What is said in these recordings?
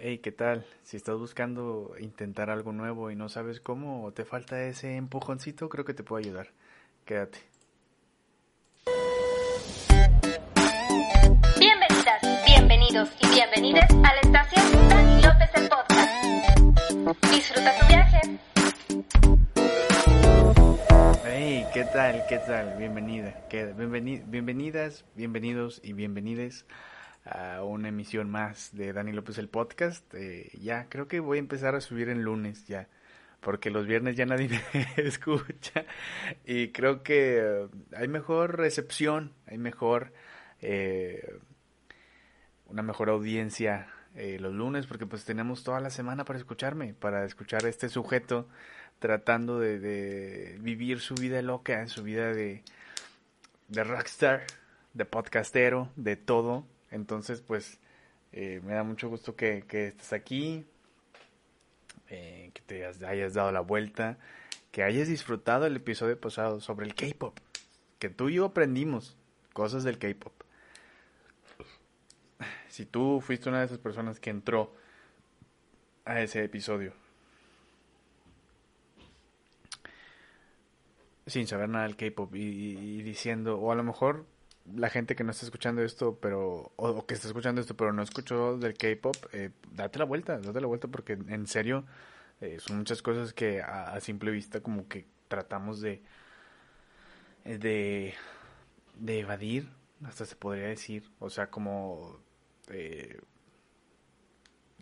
Hey, ¿qué tal? Si estás buscando intentar algo nuevo y no sabes cómo o te falta ese empujoncito, creo que te puedo ayudar. Quédate. Bienvenidas, bienvenidos y bienvenidas a la estación Dani López el Podcast. Disfruta tu viaje. Hey, ¿qué tal? ¿Qué tal? Bienvenida. ¿Qué- bienveni- bienvenidas, bienvenidos y bienvenides a una emisión más de Dani López el Podcast. Eh, ya, creo que voy a empezar a subir en lunes ya, porque los viernes ya nadie me escucha y creo que eh, hay mejor recepción, hay mejor, eh, una mejor audiencia eh, los lunes, porque pues tenemos toda la semana para escucharme, para escuchar a este sujeto tratando de, vivir su vida loca, su vida de, de rockstar, de podcastero, de todo. Entonces, pues, eh, me da mucho gusto que, que estés aquí, eh, que te hayas dado la vuelta, que hayas disfrutado el episodio pasado sobre el K-pop, que tú y yo aprendimos cosas del K-pop. Si tú fuiste una de esas personas que entró a ese episodio sin saber nada del K-pop y- y diciendo, o a lo mejor la gente que no está escuchando esto, pero, o, que está escuchando esto, pero no escuchó del K-pop, eh, date la vuelta, date la vuelta porque en serio eh, son muchas cosas que a, simple vista como que tratamos de, eh, de, de evadir, hasta se podría decir, o sea, como eh,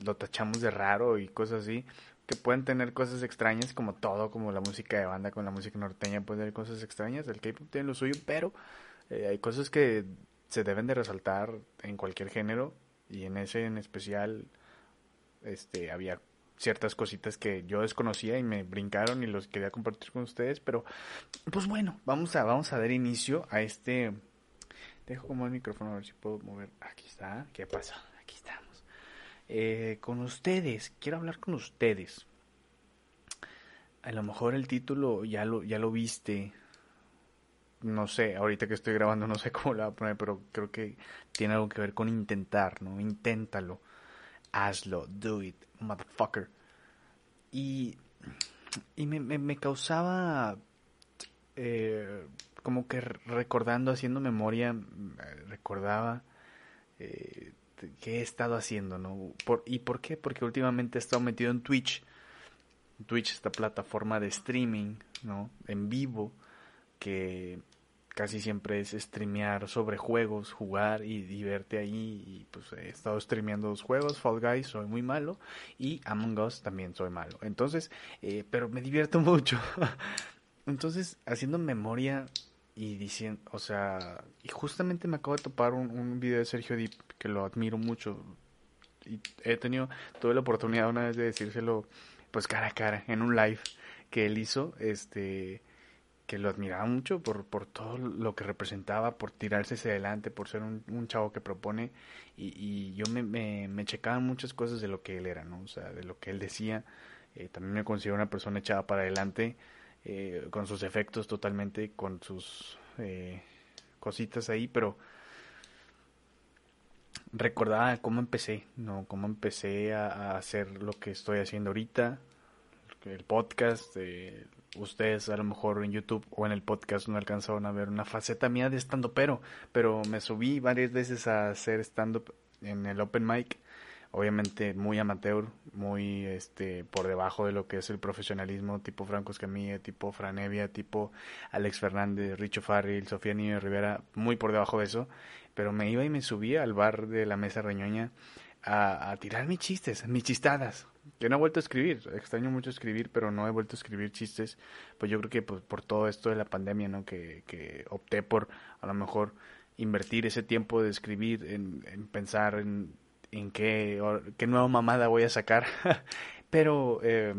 lo tachamos de raro y cosas así, que pueden tener cosas extrañas como todo, como la música de banda con la música norteña puede tener cosas extrañas, el K-pop tiene lo suyo, pero eh, hay cosas que se deben de resaltar en cualquier género y en ese en especial este había ciertas cositas que yo desconocía y me brincaron y los quería compartir con ustedes, pero pues bueno, vamos a vamos a dar inicio a este dejo como el micrófono a ver si puedo mover. Aquí está, ¿qué pasa? Aquí estamos. Eh, con ustedes, quiero hablar con ustedes. A lo mejor el título ya lo ya lo viste, no sé, ahorita que estoy grabando no sé cómo lo voy a poner, pero creo que tiene algo que ver con intentar, ¿no? Inténtalo, hazlo, do it, motherfucker. Y, y me, me, causaba, eh, como que recordando, haciendo memoria, eh, recordaba eh, qué he estado haciendo, ¿no? Por, ¿Y por qué? Porque últimamente he estado metido en Twitch. Twitch, esta plataforma de streaming, ¿no? En vivo que casi siempre es streamear sobre juegos, jugar y, y verte ahí. Y pues he estado streameando dos juegos, Fall Guys, soy muy malo, y Among Us también soy malo. Entonces, eh, pero me divierto mucho. Entonces, haciendo memoria y diciendo, o sea, y justamente me acabo de topar un, video de Sergio Deep que lo admiro mucho. Y he tenido, tuve la oportunidad una vez de decírselo, pues cara a cara, en un live que él hizo, este que lo admiraba mucho por, por todo lo que representaba, por tirarse hacia adelante, por ser un, un chavo que propone y, y yo me, me, me checaba muchas cosas de lo que él era, ¿no? O sea, de lo que él decía. Eh, también me considero una persona echada para adelante, eh, con sus efectos totalmente, con sus eh, cositas ahí, pero recordaba cómo empecé, ¿no? Cómo empecé a, a hacer lo que estoy haciendo ahorita, el podcast, eh, ustedes a lo mejor en YouTube o en el podcast no alcanzaron a ver una faceta mía de stand pero pero me subí varias veces a hacer stand up en el open mic, obviamente muy amateur, muy este por debajo de lo que es el profesionalismo tipo Franco Escamilla, tipo Franevia, tipo Alex Fernández, Richo Farrell, Sofía Niño Rivera, muy por debajo de eso, pero me iba y me subía al bar de la Mesa Reñoña a, a tirar mis chistes, mis chistadas, que no he vuelto a escribir, extraño mucho escribir, pero no he vuelto a escribir chistes, pues yo creo que pues, por todo esto de la pandemia, ¿no? Que, que opté por a lo mejor invertir ese tiempo de escribir en, en pensar en, en qué, qué nueva mamada voy a sacar, pero eh,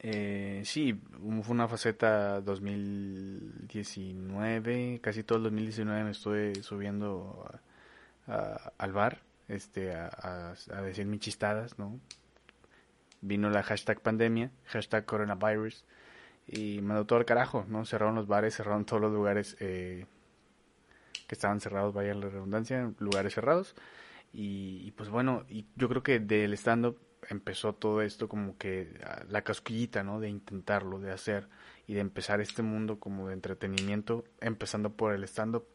eh, sí, fue una faceta 2019, casi todo el 2019 me estuve subiendo al bar este a, a- decir mis chistadas, ¿no? Vino la hashtag pandemia, hashtag coronavirus, y mandó todo al carajo, ¿no? Cerraron los bares, cerraron todos los lugares eh, que estaban cerrados, vaya la redundancia, lugares cerrados, Y, pues bueno, y yo creo que del stand-up empezó todo esto como que ah, la casquillita, ¿no? De intentarlo, de hacer y de empezar este mundo como de entretenimiento, empezando por el stand-up.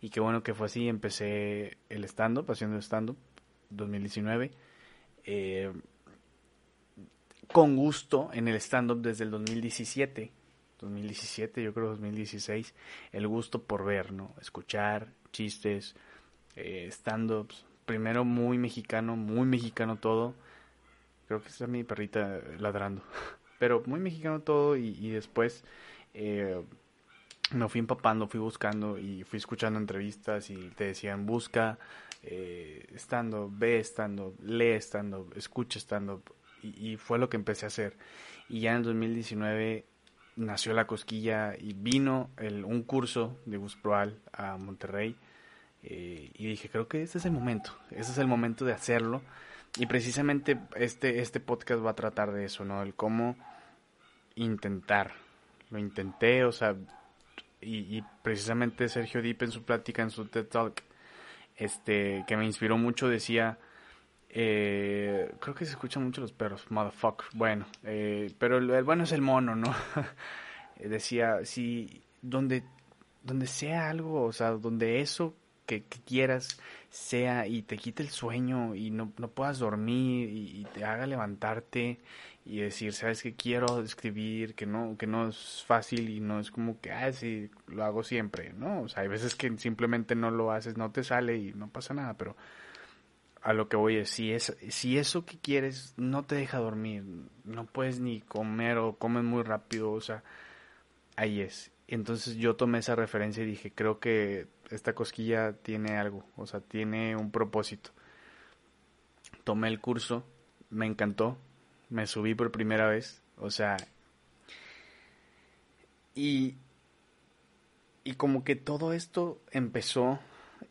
Y qué bueno que fue así, empecé el stand-up, haciendo stand-up, 2019. Eh, con gusto en el stand-up desde el 2017. 2017, yo creo 2016, el gusto por ver, ¿no? Escuchar chistes, eh, stand-ups, primero muy mexicano, muy mexicano todo. Creo que está mi perrita ladrando. Pero muy mexicano todo y, después eh, me fui empapando, fui buscando y fui escuchando entrevistas y te decían busca eh, stand-up, ve stand-up, lee stand-up, escucha stand-up. Y, fue lo que empecé a hacer. Y ya en 2019 nació la cosquilla y vino el, un curso de Busproal a Monterrey eh, y dije, creo que este es el momento, este es el momento de hacerlo. Y precisamente este, este podcast va a tratar de eso, ¿no? El cómo intentar. Lo intenté, o sea, y, precisamente Sergio Deep en su plática, en su TED Talk, este, que me inspiró mucho, decía, eh, creo que se escuchan mucho los perros, motherfucker, bueno, eh, pero el, bueno es el mono, ¿no? decía, si donde, donde sea algo, o sea, donde eso que, quieras sea y te quite el sueño y no, no puedas dormir y, te haga levantarte y decir, sabes que quiero escribir, que no, que no es fácil y no es como que, ah, sí, lo hago siempre, ¿no? O sea, hay veces que simplemente no lo haces, no te sale y no pasa nada, pero a lo que voy es, si, es, si eso que quieres no te deja dormir, no puedes ni comer o comes muy rápido, o sea, ahí es. Entonces yo tomé esa referencia y dije, creo que esta cosquilla tiene algo, o sea, tiene un propósito. Tomé el curso, me encantó, me subí por primera vez, o sea, y, y como que todo esto empezó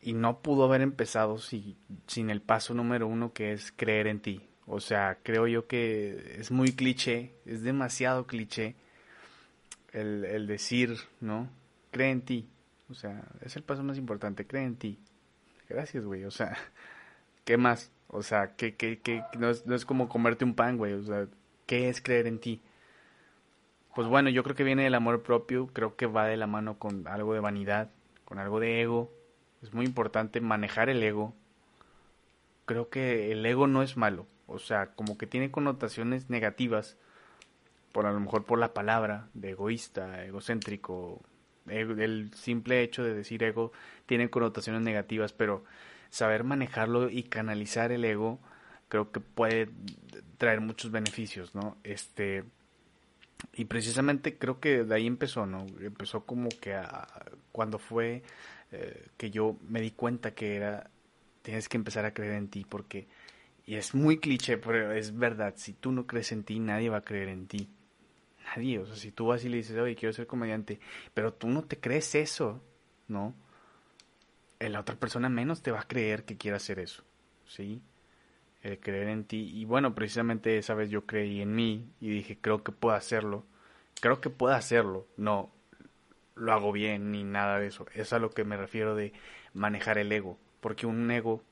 y no pudo haber empezado si, sin el paso número uno que es creer en ti. O sea, creo yo que es muy cliché, es demasiado cliché el, el decir, ¿no? Cree en ti, o sea, es el paso más importante, cree en ti. Gracias, güey. O sea, ¿qué más? O sea, que, que, que no, es, no es como comerte un pan, güey. O sea, ¿qué es creer en ti? Pues bueno, yo creo que viene del amor propio, creo que va de la mano con algo de vanidad, con algo de ego. Es muy importante manejar el ego. Creo que el ego no es malo, o sea, como que tiene connotaciones negativas, por a lo mejor por la palabra de egoísta, egocéntrico, el simple hecho de decir ego tiene connotaciones negativas, pero saber manejarlo y canalizar el ego creo que puede traer muchos beneficios, ¿no? Este y precisamente creo que de ahí empezó, ¿no? Empezó como que cuando fue eh, que yo me di cuenta que era tienes que empezar a creer en ti porque y es muy cliché, pero es verdad, si tú no crees en ti, nadie va a creer en ti nadie. O sea, si tú vas y le dices, oye, quiero ser comediante, pero tú no te crees eso, ¿no? Eh, la otra persona menos te va a creer que quiera hacer eso, ¿sí? El creer en ti. Y bueno, precisamente esa vez yo creí en mí y dije, creo que puedo hacerlo. Creo que puedo hacerlo. No lo hago bien ni nada de eso. Es a lo que me refiero de manejar el ego. Porque un ego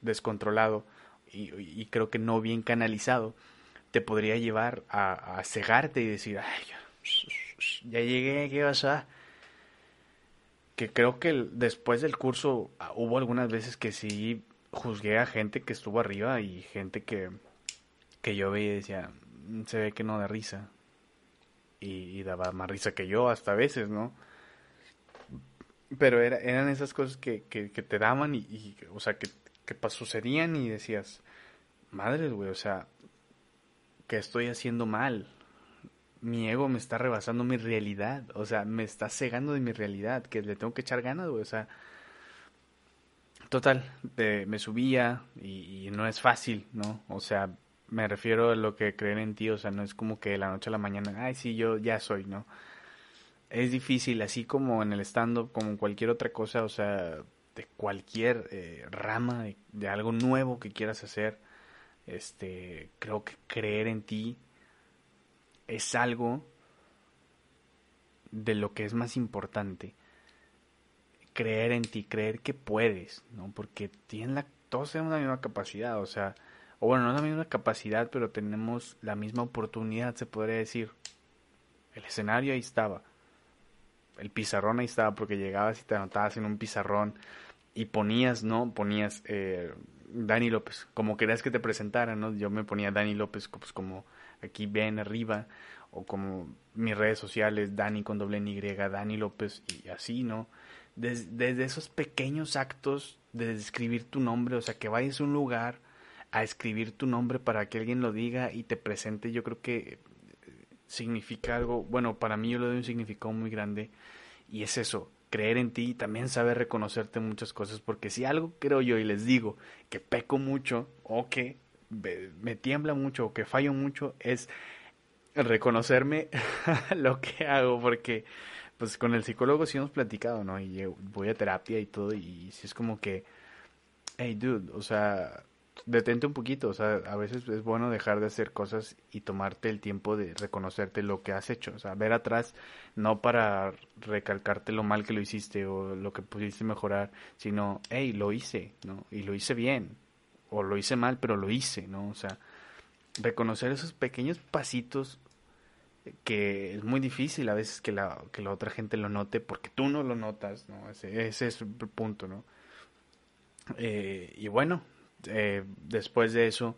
descontrolado y, y creo que no bien canalizado te podría llevar a, cegarte y decir, ay, ya, llegué, ¿qué pasa? Que creo que después del curso ah, hubo algunas veces que sí juzgué a gente que estuvo arriba y gente que, que yo veía y decía, mm, se ve que no da risa. Y, daba más risa que yo hasta veces, ¿no? Pero era, eran esas cosas que, que, te daban y, o sea, que, que sucedían y decías, madres, güey, o sea, que estoy haciendo mal. Mi ego me está rebasando mi realidad, o sea, me está cegando de mi realidad, que le tengo que echar ganas, o sea, total, me subía y, no es fácil, ¿no? O sea, me refiero a lo que creen en ti, o sea, no es como que de la noche a la mañana, ay, sí, yo ya soy, ¿no? Es difícil, así como en el stand-up, como cualquier otra cosa, o sea, de cualquier eh, rama, de, algo nuevo que quieras hacer, este, creo que creer en ti es algo de lo que es más importante. Creer en ti, creer que puedes, ¿no? Porque tienes la todos tenemos la misma capacidad, o sea, o bueno, no la misma capacidad, pero tenemos la misma oportunidad, se podría decir. El escenario ahí estaba. El pizarrón ahí estaba porque llegabas y te anotabas en un pizarrón y ponías, ¿no? Ponías eh, Dani López, como querías que te presentaran, ¿no? Yo me ponía Dani López pues como aquí ven arriba o como mis redes sociales, Dani con doble Y, Dani López y así, ¿no? desde esos pequeños actos de escribir tu nombre, o sea, que vayas a un lugar a escribir tu nombre para que alguien lo diga y te presente, yo creo que significa algo, bueno, para mí yo lo doy un significado muy grande y es eso, creer en ti y también saber reconocerte muchas cosas, porque si algo creo yo y les digo que peco mucho o que me tiembla mucho o que fallo mucho es reconocerme lo que hago, porque pues con el psicólogo sí hemos platicado, ¿no? Y voy a terapia y todo, y si es como que, hey, dude, o sea, detente un poquito, o sea, a veces es bueno dejar de hacer cosas y tomarte el tiempo de reconocerte lo que has hecho, o sea, ver atrás, no para recalcarte lo mal que lo hiciste o lo que pudiste mejorar, sino, hey, lo hice, ¿no? Y lo hice bien, o lo hice mal, pero lo hice, ¿no? O sea, reconocer esos pequeños pasitos que es muy difícil a veces que la, que la otra gente lo note porque tú no lo notas, ¿no? Ese, es el punto, ¿no? Eh, y bueno, eh, después de eso,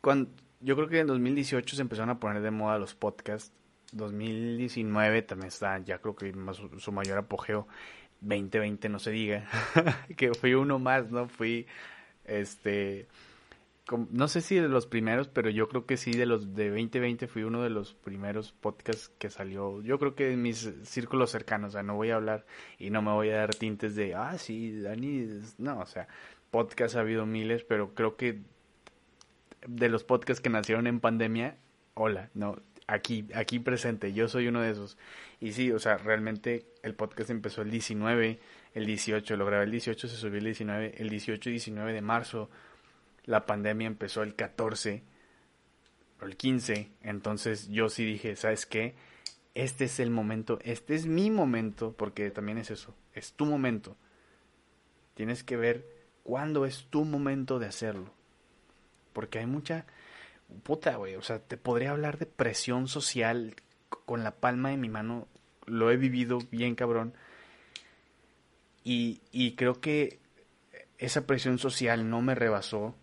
cuando, yo creo que en 2018 se empezaron a poner de moda los podcasts, 2019 también está, ya creo que más, su mayor apogeo, 2020 no se diga, que fui uno más, ¿no? Fui, este, no sé si de los primeros, pero yo creo que sí, de los de 2020 fui uno de los primeros podcasts que salió. Yo creo que en mis círculos cercanos, no voy a hablar y no me voy a dar tintes de, ah, sí, Dani, no, o sea, podcasts ha habido miles, pero creo que de los podcasts que nacieron en pandemia, hola, no, aquí, aquí presente, yo soy uno de esos. Y sí, o sea, realmente el podcast empezó el 19, el 18, lo grabé el 18, se subió el 19, el 18 y 19 de marzo la pandemia empezó el 14 o el 15, entonces yo sí dije, ¿sabes qué? Este es el momento, este es mi momento, porque también es eso, es tu momento. Tienes que ver cuándo es tu momento de hacerlo. Porque hay mucha puta, güey, o sea, te podría hablar de presión social con la palma de mi mano, lo he vivido bien cabrón. Y, y creo que esa presión social no me rebasó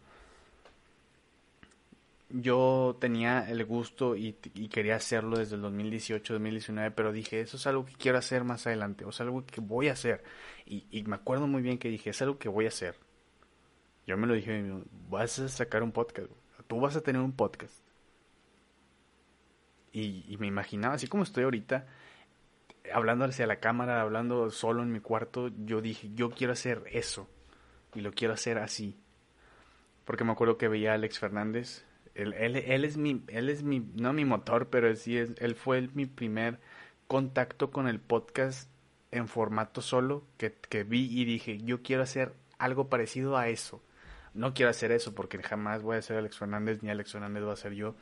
yo tenía el gusto y, quería hacerlo desde el 2018, 2019, pero dije, eso es algo que quiero hacer más adelante, o sea, algo que voy a hacer. Y, me acuerdo muy bien que dije, es algo que voy a hacer. Yo me lo dije, vas a sacar un podcast, tú vas a tener un podcast. Y, y me imaginaba, así como estoy ahorita, hablando hacia la cámara, hablando solo en mi cuarto, yo dije, yo quiero hacer eso. Y lo quiero hacer así. Porque me acuerdo que veía a Alex Fernández él, él, es mi, él es mi, no mi motor, pero sí es, él fue mi primer contacto con el podcast en formato solo que vi y dije, yo quiero hacer algo parecido a eso. No quiero hacer eso porque jamás voy a ser Alex Fernández ni Alex Fernández va a ser yo.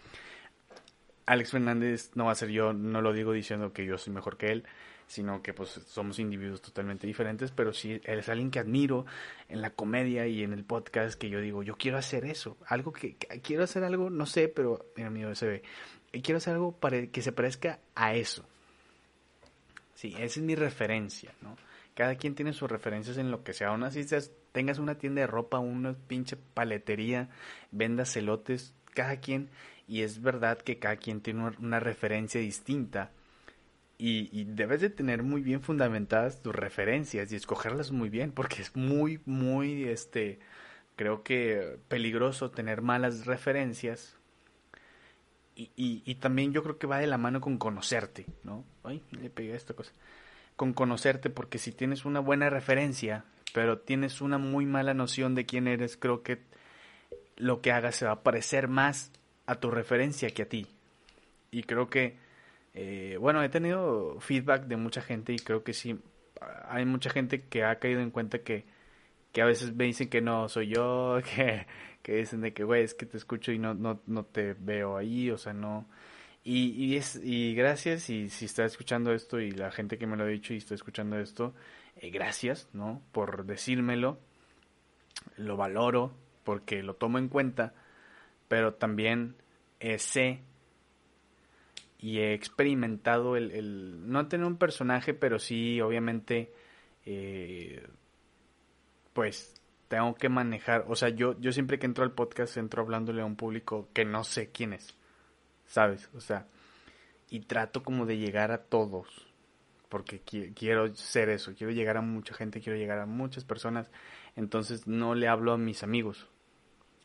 Alex Fernández no va a ser yo, no lo digo diciendo que yo soy mejor que él, sino que pues somos individuos totalmente diferentes, pero sí él es alguien que admiro en la comedia y en el podcast que yo digo, yo quiero hacer eso, algo que, quiero hacer algo, no sé, pero mira mi se ve, quiero hacer algo para que se parezca a eso. Sí, esa es mi referencia, ¿no? Cada quien tiene sus referencias en lo que sea, aún así tengas una tienda de ropa, una pinche paletería, vendas celotes, cada quien, y es verdad que cada quien tiene una referencia distinta y, debes de tener muy bien fundamentadas tus referencias y escogerlas muy bien porque es muy muy este creo que peligroso tener malas referencias y, y, también yo creo que va de la mano con conocerte no ay le pegué esta cosa. Con conocerte porque si tienes una buena referencia pero tienes una muy mala noción de quién eres creo que lo que hagas se va a parecer más a tu referencia que a ti y creo que eh, bueno, he tenido feedback de mucha gente y creo que sí, hay mucha gente que ha caído en cuenta que, que a veces me dicen que no soy yo, que, que dicen de que, güey, es que te escucho y no, no, no te veo ahí, o sea, no. Y, es, y gracias, y si está escuchando esto y la gente que me lo ha dicho y está escuchando esto, eh, gracias, ¿no? Por decírmelo. lo valoro porque lo tomo en cuenta, pero también eh, sé y he experimentado el, el, no tener un personaje, pero sí, obviamente, eh, pues tengo que manejar, o sea, yo, yo siempre que entro al podcast entro hablándole a un público que no sé quién es, ¿sabes? O sea, y trato como de llegar a todos, porque quiero ser eso, quiero llegar a mucha gente, quiero llegar a muchas personas, entonces no le hablo a mis amigos.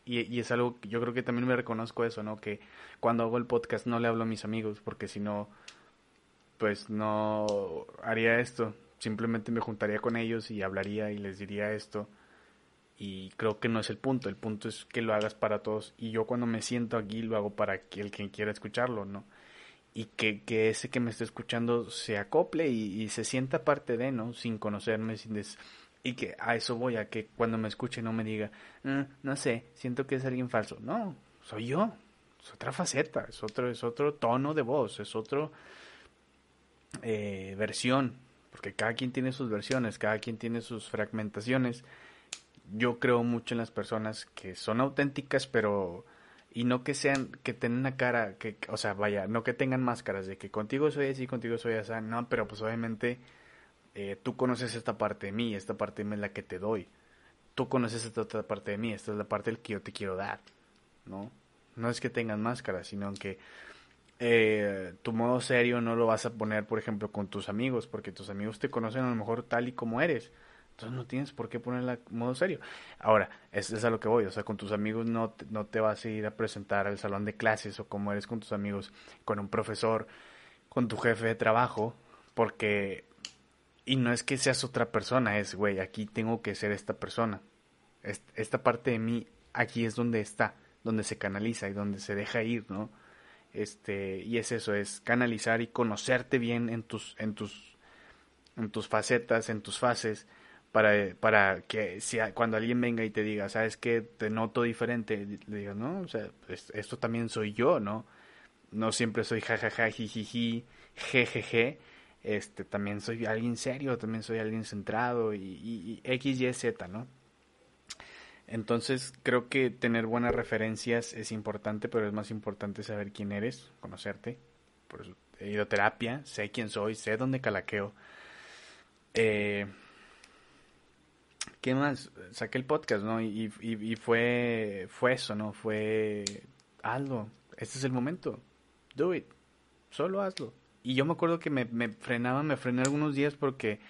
Y, y es algo que yo creo que también me reconozco eso, ¿no? Que cuando hago el podcast no le hablo a mis amigos, porque si no, pues no haría esto. Simplemente me juntaría con ellos y hablaría y les diría esto y creo que no es el punto, el punto es que lo hagas para todos y yo cuando me siento aquí lo hago para el quien quiera escucharlo, ¿no? Y que, que ese que me esté escuchando se acople y, se sienta parte de, ¿no? Sin conocerme, sin des... y que a eso voy, a que cuando me escuche no me diga, ah, no sé, siento que es alguien falso. No, soy yo, es otra faceta, es otro, es otro tono de voz, es otro eh, versión, porque cada quien tiene sus versiones, cada quien tiene sus fragmentaciones yo creo mucho en las personas que son auténticas, pero y no que sean que tengan una cara que o sea vaya no que tengan máscaras de que contigo soy así contigo soy así no pero pues obviamente eh, tú conoces esta parte de mí esta parte de mí es la que te doy. Tú conoces esta otra parte de mí esta es la parte que yo te quiero dar no no es que tengan máscaras sino que eh, tu modo serio no lo vas a poner por ejemplo con tus amigos porque tus amigos te conocen a lo mejor tal y como eres entonces no tienes por qué ponerla modo serio. Ahora, es, es a lo que voy. O sea, con tus amigos no te, no te vas a ir a presentar al salón de clases o como eres con tus amigos, con un profesor, con tu jefe de trabajo, porque... Y no es que seas otra persona, es, güey, aquí tengo que ser esta persona. Esta parte de mí, aquí es donde está, donde se canaliza y donde se deja ir, ¿no? Este, y es eso, es canalizar y conocerte bien en tus, en tus, en tus facetas, en tus fases, para, para que si cuando alguien venga y te diga, sabes que te noto diferente, le digas, no, o sea, esto también soy yo, ¿no? No siempre soy jajaja, jijiji, jejeje, este, también soy alguien serio, también soy alguien centrado y, y, X, Y, Z, ¿no? Entonces creo que tener buenas referencias es importante, pero es más importante saber quién eres, conocerte. Por eso he ido a terapia, sé quién soy, sé dónde calaqueo. Eh, ¿qué más? Saqué el podcast, ¿no? Y, y, fue, fue eso, ¿no? Fue, hazlo, este es el momento, do it, solo hazlo. Y yo me acuerdo que me, me frenaba, me frené algunos días porque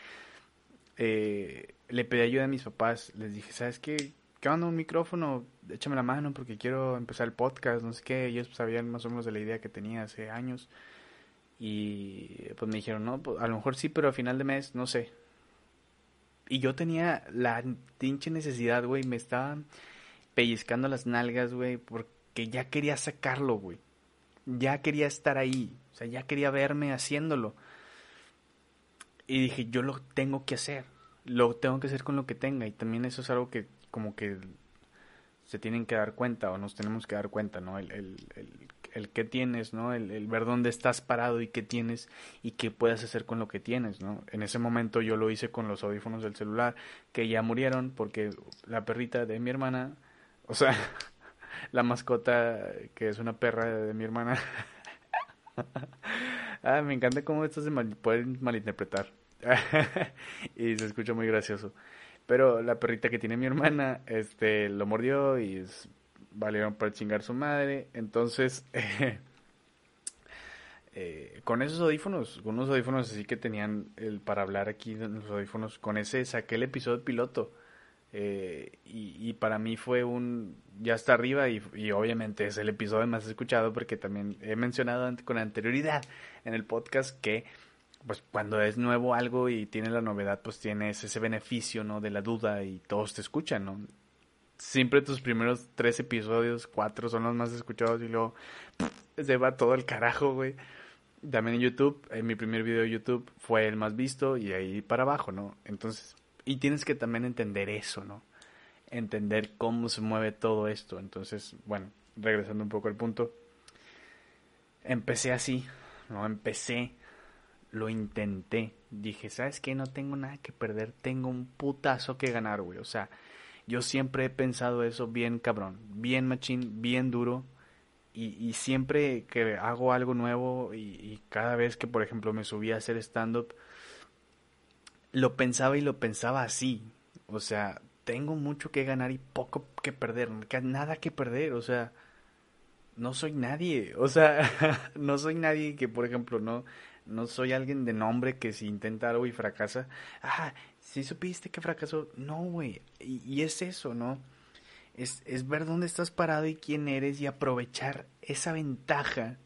eh, le pedí ayuda a mis papás, les dije, ¿sabes qué? ¿Qué onda un micrófono? Échame la mano porque quiero empezar el podcast, no sé qué. Ellos sabían más o menos de la idea que tenía hace años. Y pues me dijeron, no, pues, a lo mejor sí, pero a final de mes, no sé. Y yo tenía la pinche necesidad, güey. Me estaban pellizcando las nalgas, güey. Porque ya quería sacarlo, güey. Ya quería estar ahí. O sea, ya quería verme haciéndolo. Y dije, yo lo tengo que hacer. Lo tengo que hacer con lo que tenga. Y también eso es algo que como que se tienen que dar cuenta o nos tenemos que dar cuenta, ¿no? El, el, el, el qué tienes, ¿no? El, ver dónde estás parado y qué tienes y qué puedes hacer con lo que tienes, ¿no? En ese momento yo lo hice con los audífonos del celular que ya murieron porque la perrita de mi hermana, o sea, la mascota que es una perra de mi hermana. ah, me encanta cómo esto se mal, pueden malinterpretar. y se escucha muy gracioso. Pero la perrita que tiene mi hermana, este, lo mordió y valieron para chingar su madre. Entonces, eh, con esos audífonos, con unos audífonos así que tenían el para hablar aquí los audífonos, con ese saqué el episodio piloto. Eh, y, para mí fue un ya está arriba y, obviamente es el episodio más escuchado porque también he mencionado con anterioridad en el podcast que pues cuando es nuevo algo y tiene la novedad pues tienes ese beneficio no de la duda y todos te escuchan no siempre tus primeros tres episodios, cuatro son los más escuchados y luego se va todo el carajo, güey. También en YouTube, en mi primer video de YouTube fue el más visto y ahí para abajo, ¿no? Entonces, y tienes que también entender eso, ¿no? Entender cómo se mueve todo esto. Entonces, bueno, regresando un poco al punto. Empecé así, ¿no? Empecé, lo intenté. Dije, ¿sabes qué? No tengo nada que perder, tengo un putazo que ganar, güey. O sea, Yo siempre he pensado eso bien cabrón, bien machín, bien duro. Y, y siempre que hago algo nuevo y, cada vez que, por ejemplo, me subí a hacer stand-up, lo pensaba y lo pensaba así. O sea, tengo mucho que ganar y poco que perder, nada que perder, o sea, no soy nadie, o sea, no soy nadie que, por ejemplo, no, no soy alguien de nombre que si intenta algo y fracasa, ah, si supiste que fracasó, no, güey, y, es eso, ¿no? Es, es ver dónde estás parado y quién eres y aprovechar esa ventaja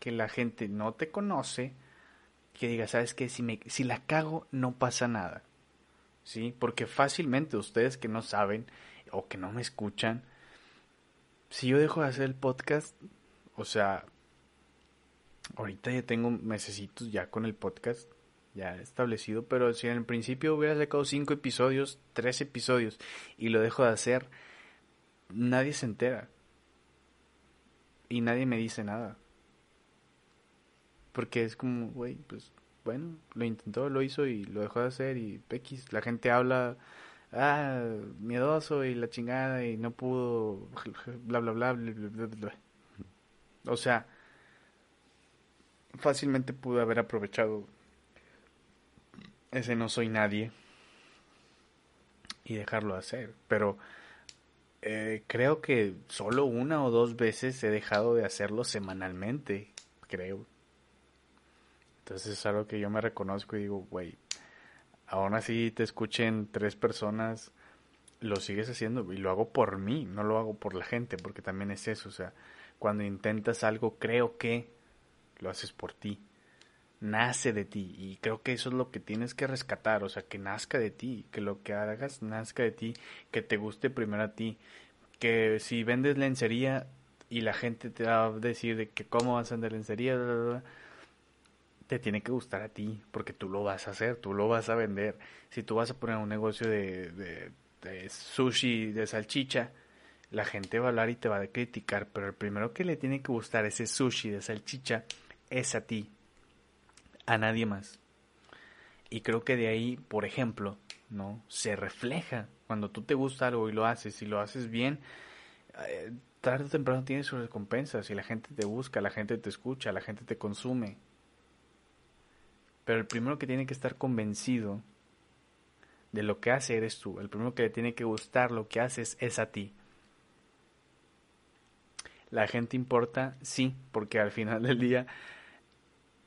que la gente no te conoce, que diga, sabes que si, me, si la cago no pasa nada. ¿Sí? Porque fácilmente ustedes que no saben o que no me escuchan, si yo dejo de hacer el podcast, o sea, ahorita ya tengo mesecitos ya con el podcast ya establecido, pero si en el principio hubiera sacado cinco episodios, tres episodios y lo dejo de hacer, nadie se entera y nadie me dice nada. Porque es como, güey, pues bueno, lo intentó, lo hizo y lo dejó de hacer y X, la gente habla, ah, miedoso y la chingada y no pudo, bla, bla, bla, bla, bla, bla. O sea, fácilmente pude haber aprovechado ese no soy nadie. Y dejarlo hacer, pero eh, creo que solo una o dos veces he dejado de hacerlo semanalmente, creo. Entonces es algo que yo me reconozco y digo, güey, aún así te escuchen tres personas, lo sigues haciendo y lo hago por mí, no lo hago por la gente, porque también es eso, o sea, cuando intentas algo, creo que lo haces por ti, nace de ti y creo que eso es lo que tienes que rescatar, o sea, que nazca de ti, que lo que hagas nazca de ti, que te guste primero a ti, que si vendes lencería y la gente te va a decir de que cómo vas a vender lencería, bla, bla, bla, te tiene que gustar a ti, porque tú lo vas a hacer, tú lo vas a vender. Si tú vas a poner un negocio de, de, de sushi, de salchicha, la gente va a hablar y te va a criticar, pero el primero que le tiene que gustar ese sushi de salchicha es a ti, a nadie más. Y creo que de ahí, por ejemplo, ¿no? Se refleja cuando tú te gusta algo y lo haces y lo haces bien, eh, tarde o temprano tienes sus recompensas y la gente te busca, la gente te escucha, la gente te consume. Pero el primero que tiene que estar convencido de lo que hace eres tú. El primero que le tiene que gustar lo que haces es a ti. La gente importa, sí, porque al final del día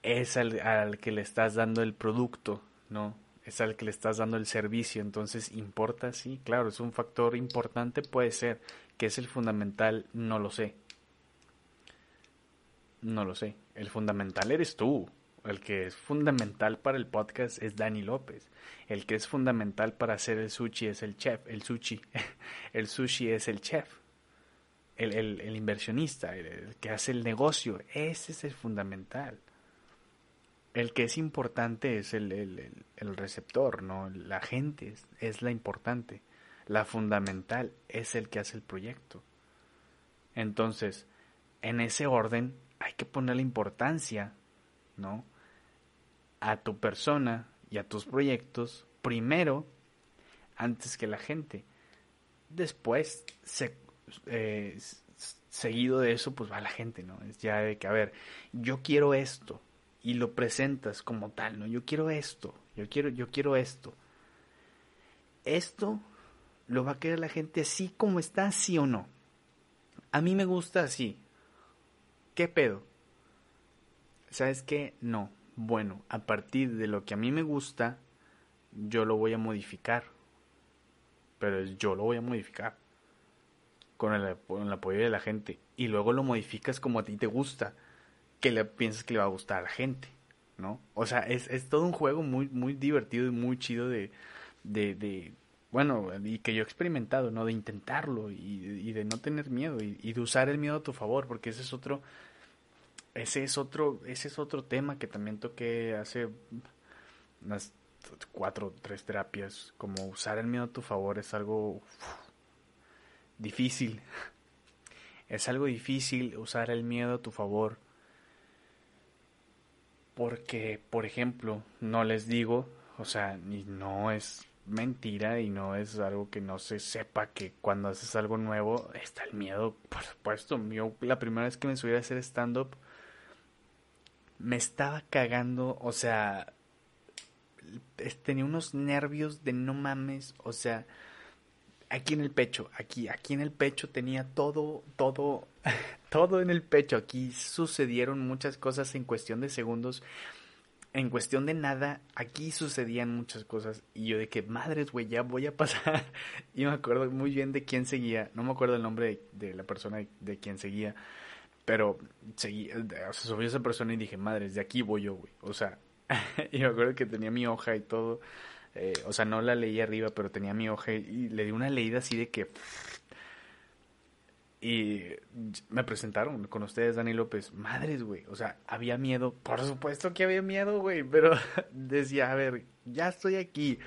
es al, al, que le estás dando el producto, ¿no? Es al que le estás dando el servicio, entonces importa, sí, claro, es un factor importante, puede ser, que es el fundamental, no lo sé. No lo sé. El fundamental eres tú, el que es fundamental para el podcast es Dani López. El que es fundamental para hacer el sushi es el chef. El sushi. El sushi es el chef. El, el, inversionista, el, que hace el negocio. Ese es el fundamental. El que es importante es el, el receptor, ¿no? La gente es, es la importante. La fundamental es el que hace el proyecto. Entonces, en ese orden hay que poner la importancia ¿no? A tu persona y a tus proyectos primero antes que la gente. Después, eh, seguido de eso, pues va la gente, ¿no? Es ya de que, a ver, yo quiero esto y lo presentas como tal, ¿no? Yo quiero esto, yo quiero, yo quiero esto. Esto lo va a querer la gente así como está, sí o no. A mí me gusta así. ¿Qué pedo? ¿sabes qué? No. Bueno, a partir de lo que a mí me gusta, yo lo voy a modificar. Pero yo lo voy a modificar. Con el, con el apoyo de la gente. Y luego lo modificas como a ti te gusta. Que le piensas que le va a gustar a la gente. ¿No? O sea, es, es todo un juego muy, muy divertido y muy chido de, de, bueno, y que yo he experimentado, ¿no? De intentarlo y, de no tener miedo y, de usar el miedo a tu favor, porque ese es otro, ese es otro, ese es otro tema que también toqué hace unas cuatro, tres terapias, como usar el miedo a tu favor es algo difícil. Es algo difícil usar el miedo a tu favor. Porque, por ejemplo, no les digo, o sea, ni no es mentira y no es algo que no se sepa que cuando haces algo nuevo está el miedo, por supuesto. Yo la primera vez que me subí a hacer stand-up me estaba cagando, o sea, tenía unos nervios de no mames, o sea, aquí en el pecho, aquí, aquí en el pecho tenía todo, todo, todo en el pecho. Aquí sucedieron muchas cosas en cuestión de segundos. En cuestión de nada, aquí sucedían muchas cosas. Y yo de que, madres, güey, ya voy a pasar. Y me acuerdo muy bien de quién seguía. No me acuerdo el nombre de, la persona de, quien seguía. Pero seguí, o sea, subió esa persona y dije, madres, de aquí voy yo, güey. O sea, y me acuerdo que tenía mi hoja y todo. Eh, o sea, no la leí arriba, pero tenía mi hoja y le di una leída así de que... Y me presentaron con ustedes, Dani López. Madres, güey. O sea, había miedo. Por supuesto que había miedo, güey. Pero decía, a ver, ya estoy aquí.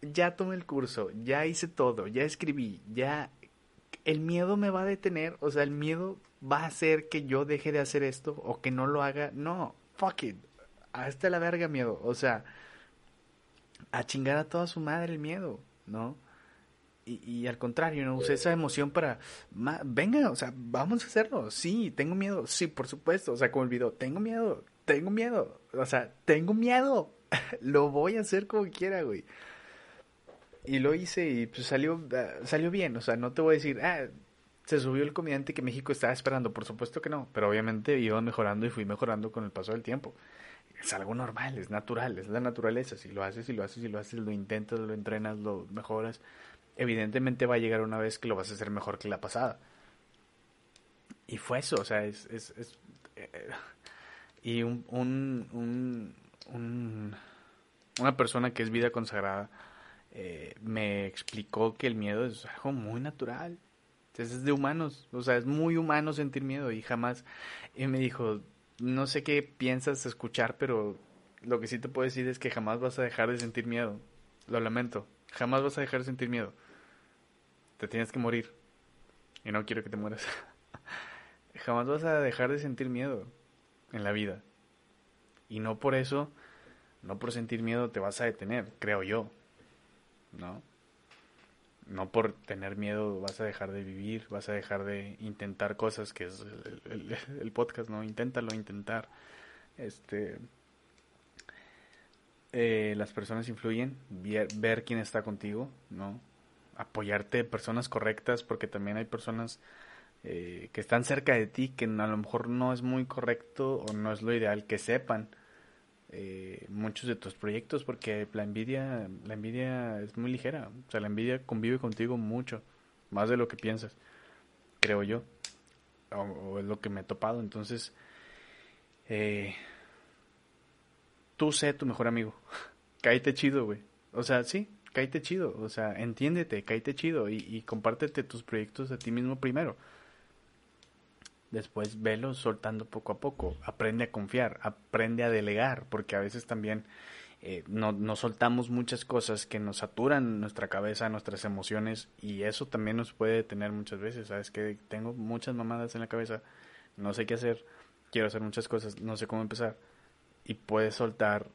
Ya tomé el curso. Ya hice todo. Ya escribí. Ya... El miedo me va a detener. O sea, el miedo va a hacer que yo deje de hacer esto o que no lo haga. No, fuck it. Hasta la verga miedo. O sea, a chingar a toda su madre el miedo, ¿no? Y, y al contrario, no usé esa emoción para, venga, o sea, vamos a hacerlo. Sí, tengo miedo, sí, por supuesto. O sea, como el video, tengo miedo, tengo miedo. O sea, tengo miedo. lo voy a hacer como quiera, güey. Y lo hice y pues salió, ah, salió bien. O sea, no te voy a decir, ah, se subió el comediante que México estaba esperando. Por supuesto que no. Pero obviamente iba mejorando y fui mejorando con el paso del tiempo es algo normal, es natural, es la naturaleza. Si lo haces, si lo haces, si lo haces, lo intentas, lo entrenas, lo mejoras, evidentemente va a llegar una vez que lo vas a hacer mejor que la pasada. Y fue eso, o sea, es... es, eh, y un, un, un, una persona que es vida consagrada eh, me explicó que el miedo es algo muy natural. Es de humanos, o sea, es muy humano sentir miedo y jamás... Y me dijo, no sé qué piensas escuchar, pero lo que sí te puedo decir es que jamás vas a dejar de sentir miedo. Lo lamento. Jamás vas a dejar de sentir miedo. Te tienes que morir. Y no quiero que te mueras. jamás vas a dejar de sentir miedo en la vida. Y no por eso, no por sentir miedo te vas a detener, creo yo. ¿No? No por tener miedo vas a dejar de vivir, vas a dejar de intentar cosas, que es el, podcast, ¿no? Inténtalo, intentar. Este, eh, las personas influyen, ver, quién está contigo, ¿no? Apoyarte personas correctas, porque también hay personas eh, que están cerca de ti que a lo mejor no es muy correcto o no es lo ideal que sepan eh, muchos de tus proyectos porque la envidia la envidia es muy ligera. O sea la envidia convive contigo mucho más de lo que piensas creo yo o, es lo que me he topado. Entonces eh, tú sé tu mejor amigo. Cállate chido güey. O sea sí cállate chido. O sea entiéndete cállate chido y compártete tus proyectos a ti mismo primero después velo soltando poco a poco, aprende a confiar, aprende a delegar, porque a veces también eh, no, soltamos muchas cosas que nos saturan nuestra cabeza, nuestras emociones, y eso también nos puede detener muchas veces, sabes que tengo muchas mamadas en la cabeza, no sé qué hacer, quiero hacer muchas cosas, no sé cómo empezar, y puedes soltar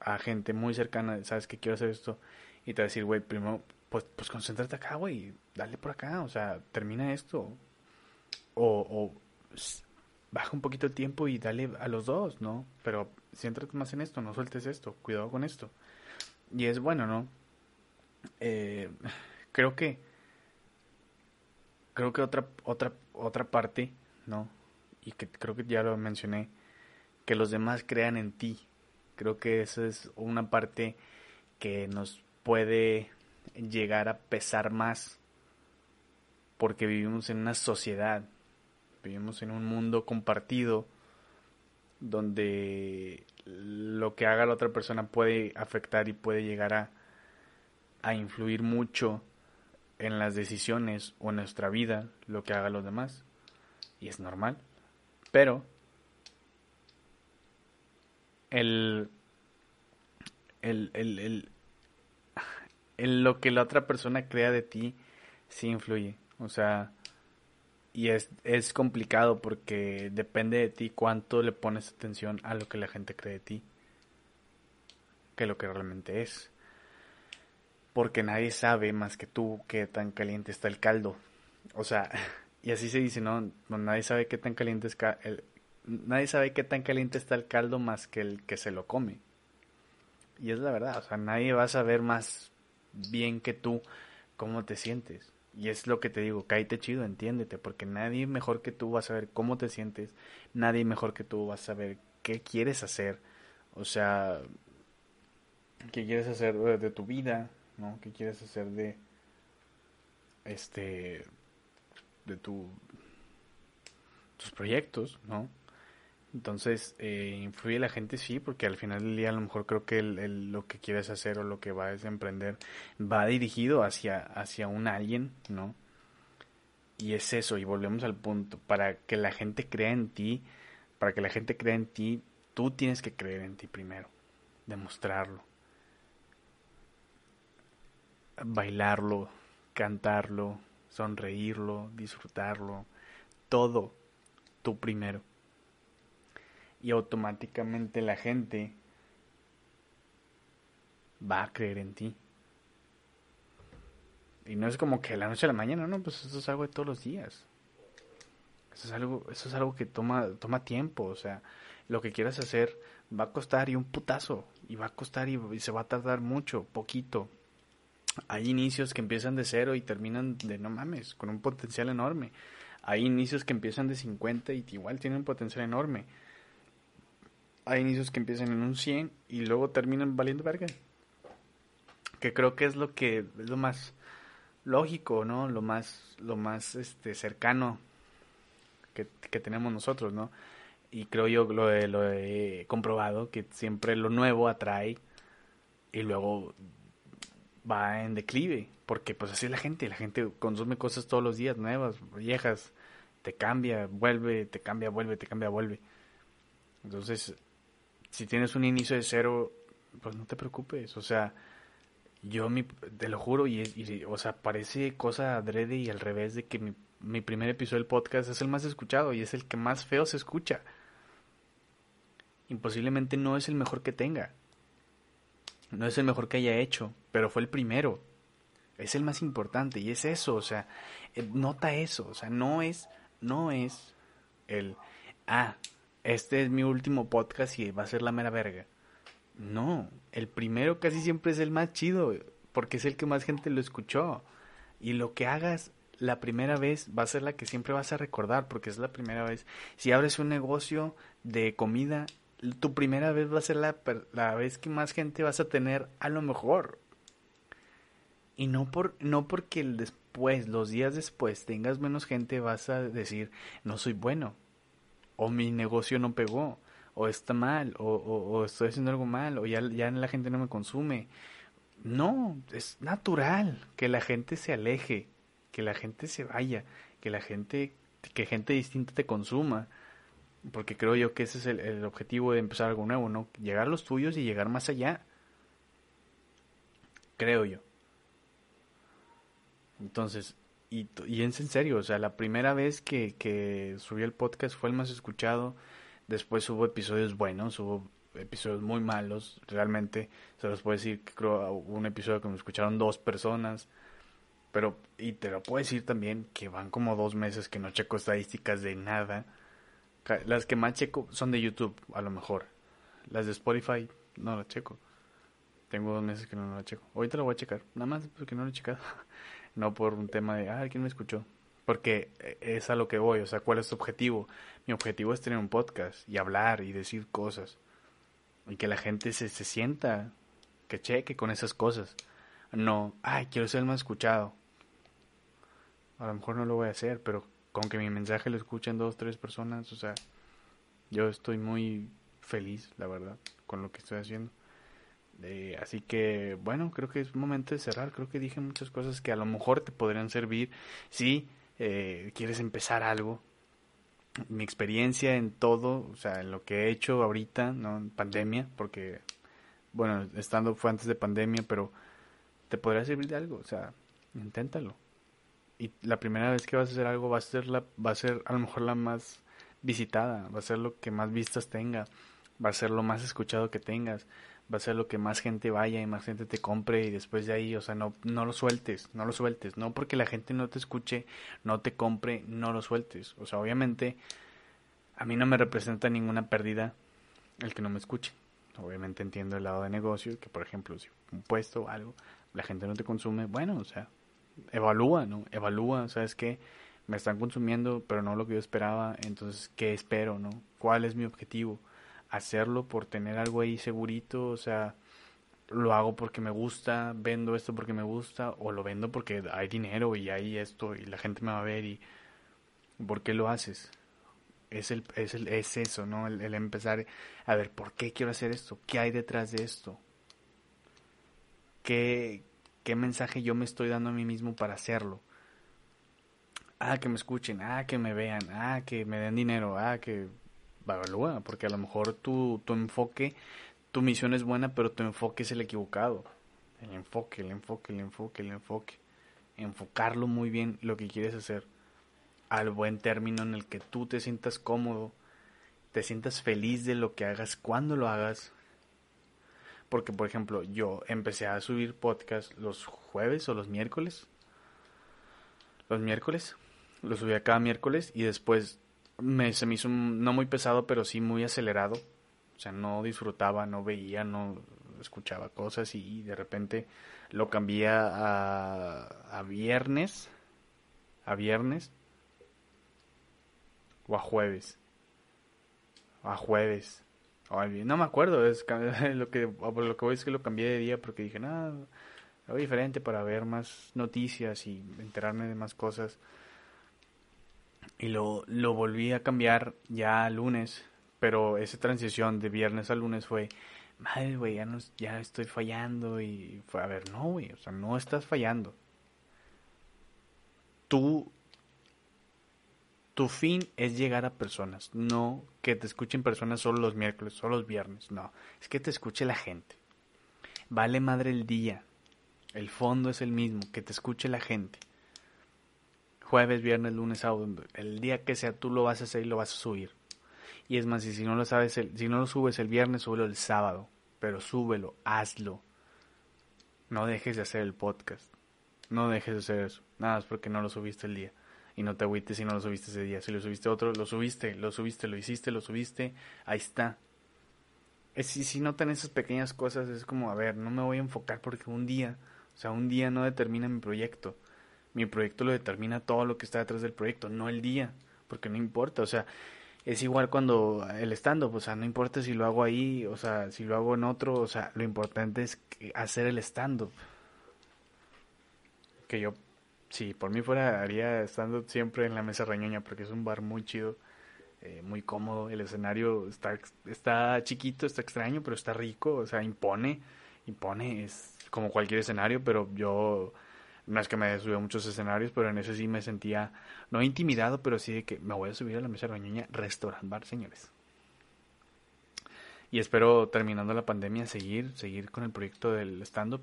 a gente muy cercana, sabes que quiero hacer esto, y te va a decir, güey, primero, pues, pues concéntrate acá, güey, dale por acá, o sea, termina esto, o, o baja un poquito el tiempo y dale a los dos, ¿no? Pero céntrate más en esto, no sueltes esto, cuidado con esto. Y es bueno, ¿no? Eh, creo que creo que otra otra otra parte, ¿no? Y que creo que ya lo mencioné, que los demás crean en ti. Creo que esa es una parte que nos puede llegar a pesar más porque vivimos en una sociedad Vivimos en un mundo compartido donde lo que haga la otra persona puede afectar y puede llegar a, a influir mucho en las decisiones o en nuestra vida, lo que haga los demás. Y es normal. Pero el, el, el, el, el, lo que la otra persona crea de ti sí influye. O sea, y es, es complicado porque depende de ti cuánto le pones atención a lo que la gente cree de ti que lo que realmente es. porque nadie sabe más que tú qué tan caliente está el caldo. O sea, y así se dice, ¿no? nadie sabe qué tan caliente es el, nadie sabe qué tan caliente está el caldo más que el que se lo come. Y es la verdad, o sea, nadie va a saber más bien que tú cómo te sientes. Y es lo que te digo, cállate chido, entiéndete, porque nadie mejor que tú va a saber cómo te sientes, nadie mejor que tú va a saber qué quieres hacer, o sea, qué quieres hacer de tu vida, ¿no? ¿Qué quieres hacer de este de tu tus proyectos, ¿no? Entonces, eh, influye la gente, sí, porque al final del día a lo mejor creo que el, lo que quieres hacer o lo que vas a emprender va dirigido hacia, hacia un alguien, ¿no? Y es eso, y volvemos al punto, para que la gente crea en ti, para que la gente crea en ti, tú tienes que creer en ti primero, demostrarlo, bailarlo, cantarlo, sonreírlo, disfrutarlo, todo tú primero. Y automáticamente la gente va a creer en ti. Y no es como que la noche a la mañana, no, pues eso es algo de todos los días. Eso es algo, eso es algo que toma, toma tiempo, o sea, lo que quieras hacer va a costar y un putazo, y va a costar y se va a tardar mucho, poquito, hay inicios que empiezan de cero y terminan de no mames, con un potencial enorme. Hay inicios que empiezan de 50 y igual tienen un potencial enorme. Hay inicios que empiezan en un 100 y luego terminan valiendo verga. Que creo que es lo que es lo más lógico, ¿no? Lo más lo más este cercano que, que tenemos nosotros, ¿no? Y creo yo lo lo he comprobado que siempre lo nuevo atrae y luego va en declive, porque pues así es la gente, la gente consume cosas todos los días nuevas, viejas, te cambia, vuelve, te cambia, vuelve, te cambia, vuelve. Entonces, si tienes un inicio de cero, pues no te preocupes, o sea, yo mi, te lo juro, y, o sea, parece cosa adrede y al revés de que mi, mi primer episodio del podcast es el más escuchado y es el que más feo se escucha. Imposiblemente no es el mejor que tenga no es el mejor que haya hecho, pero fue el primero. Es el más importante y es eso, o sea, eh, nota eso, o sea, no es, no es el, ah, este es mi último podcast y va a ser la mera verga. No, el primero casi siempre es el más chido, porque es el que más gente lo escuchó. Y lo que hagas la primera vez va a ser la que siempre vas a recordar, porque es la primera vez. Si abres un negocio de comida, tu primera vez va a ser la, la vez que más gente vas a tener a lo mejor. Y no, por, no porque el después, los días después, tengas menos gente, vas a decir, no soy bueno, o mi negocio no pegó, o está mal, o, o, estoy haciendo algo mal, o ya, la gente no me consume. No, es natural que la gente se aleje, que la gente se vaya, que la gente, que gente distinta te consuma porque creo yo que ese es el, objetivo de empezar algo nuevo, ¿no? Llegar a los tuyos y llegar más allá. Creo yo. Entonces, y, y en serio, o sea, la primera vez que, que subí el podcast fue el más escuchado. Después hubo episodios buenos, hubo episodios muy malos. Realmente, se los puedo decir que creo hubo un episodio que me escucharon dos personas. Pero, y te lo puedo decir también que van como dos meses que no checo estadísticas de nada las que más checo son de YouTube, a lo mejor. Las de Spotify no las checo. Tengo dos meses que no, las checo. Ahorita lo voy a checar. Nada más porque no lo he checado. no por un tema de, ah, ¿quién me escuchó? Porque es a lo que voy. O sea, ¿cuál es tu objetivo? Mi objetivo es tener un podcast y hablar y decir cosas. Y que la gente se, se sienta, que cheque con esas cosas. No, ay, quiero ser el más escuchado. A lo mejor no lo voy a hacer, pero con que mi mensaje lo escuchen dos, tres personas, o sea, yo estoy muy feliz, la verdad, con lo que estoy haciendo. Eh, así que, bueno, creo que es momento de cerrar. Creo que dije muchas cosas que a lo mejor te podrían servir si eh, quieres empezar algo. Mi experiencia en todo, o sea, en lo que he hecho ahorita, ¿no? En pandemia, porque, bueno, estando fue antes de pandemia, pero te podría servir de algo, o sea, inténtalo y la primera vez que vas a hacer algo va a ser la va a ser a lo mejor la más visitada, va a ser lo que más vistas tenga, va a ser lo más escuchado que tengas, va a ser lo que más gente vaya y más gente te compre y después de ahí, o sea, no, no lo sueltes, no lo sueltes, no porque la gente no te escuche, no te compre, no lo sueltes. O sea, obviamente a mí no me representa ninguna pérdida el que no me escuche. Obviamente entiendo el lado de negocio, que por ejemplo, si un puesto o algo, la gente no te consume, bueno, o sea, evalúa, ¿no? Evalúa, ¿sabes qué? Me están consumiendo, pero no lo que yo esperaba, entonces, ¿qué espero, no? ¿Cuál es mi objetivo? Hacerlo por tener algo ahí segurito, o sea, lo hago porque me gusta, vendo esto porque me gusta, o lo vendo porque hay dinero y hay esto y la gente me va a ver y ¿por qué lo haces? Es, el, es, el, es eso, ¿no? El, el empezar a ver, ¿por qué quiero hacer esto? ¿Qué hay detrás de esto? ¿Qué, ¿Qué mensaje yo me estoy dando a mí mismo para hacerlo? Ah, que me escuchen, ah, que me vean, ah, que me den dinero, ah, que evalúa, porque a lo mejor tu, tu enfoque, tu misión es buena, pero tu enfoque es el equivocado. El enfoque, el enfoque, el enfoque, el enfoque. Enfocarlo muy bien lo que quieres hacer al buen término en el que tú te sientas cómodo, te sientas feliz de lo que hagas cuando lo hagas. Porque, por ejemplo, yo empecé a subir podcast los jueves o los miércoles. Los miércoles. Lo subía cada miércoles y después me, se me hizo no muy pesado, pero sí muy acelerado. O sea, no disfrutaba, no veía, no escuchaba cosas y de repente lo cambié a, a viernes. A viernes. O a jueves. a jueves. no me acuerdo. Es, lo, que, lo que voy es que lo cambié de día porque dije, nada, algo diferente para ver más noticias y enterarme de más cosas y lo, lo volví a cambiar ya lunes, pero esa transición de viernes a lunes fue, madre, güey, ya, no, ya estoy fallando y fue, a ver, no, güey, o sea, no estás fallando. Tú, tu fin es llegar a personas, no que te escuchen personas solo los miércoles, solo los viernes, no, es que te escuche la gente. Vale madre el día, el fondo es el mismo, que te escuche la gente jueves, viernes, lunes, sábado, el día que sea tú lo vas a hacer y lo vas a subir. Y es más, si no lo sabes, si no lo subes el viernes, súbelo el sábado, pero súbelo, hazlo. No dejes de hacer el podcast. No dejes de hacer eso. Nada, es porque no lo subiste el día. Y no te agüites si no lo subiste ese día. Si lo subiste otro, lo subiste, lo subiste, lo hiciste, lo subiste. Ahí está. Es, si, si notan esas pequeñas cosas, es como, a ver, no me voy a enfocar porque un día, o sea, un día no determina mi proyecto mi proyecto lo determina todo lo que está detrás del proyecto, no el día, porque no importa, o sea, es igual cuando el stand-up, o sea, no importa si lo hago ahí, o sea, si lo hago en otro, o sea, lo importante es hacer el stand-up. Que yo, si por mí fuera, haría stand-up siempre en la mesa reñoña, porque es un bar muy chido, eh, muy cómodo, el escenario está, está chiquito, está extraño, pero está rico, o sea, impone, impone, es como cualquier escenario, pero yo no es que me subido a muchos escenarios, pero en ese sí me sentía, no intimidado, pero sí de que me voy a subir a la mesa roñoña restaurant bar, señores. Y espero, terminando la pandemia, seguir, seguir con el proyecto del stand-up.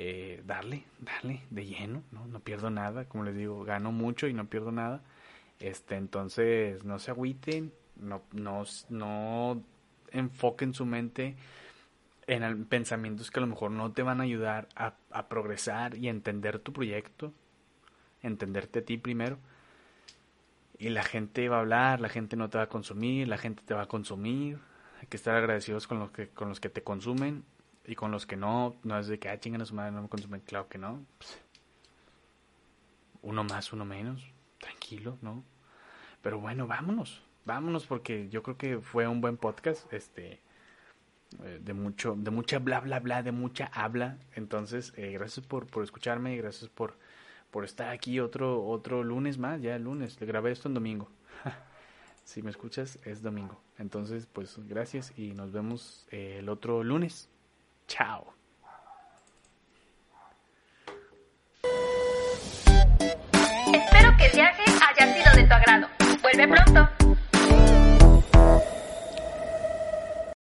Eh, darle, darle de lleno, ¿no? No pierdo nada, como les digo, gano mucho y no pierdo nada. Este, entonces, no se agüiten, no, no, no enfoquen su mente en pensamientos que a lo mejor no te van a ayudar a, progresar y a entender tu proyecto, entenderte a ti primero. Y la gente va a hablar, la gente no te va a consumir, la gente te va a consumir. Hay que estar agradecidos con los que, con los que te consumen y con los que no. No es de que, ah, chingan a su madre, no me consumen. Claro que no. uno más, uno menos. Tranquilo, ¿no? Pero bueno, vámonos. Vámonos porque yo creo que fue un buen podcast. Este eh, de mucho, de mucha bla bla bla, de mucha habla. Entonces, eh, gracias por, por escucharme, gracias por, por estar aquí otro, otro lunes más, ya el lunes, le grabé esto en domingo. si me escuchas, es domingo. Entonces, pues gracias y nos vemos eh, el otro lunes. Chao. Espero que el viaje haya sido de tu agrado. Vuelve pronto.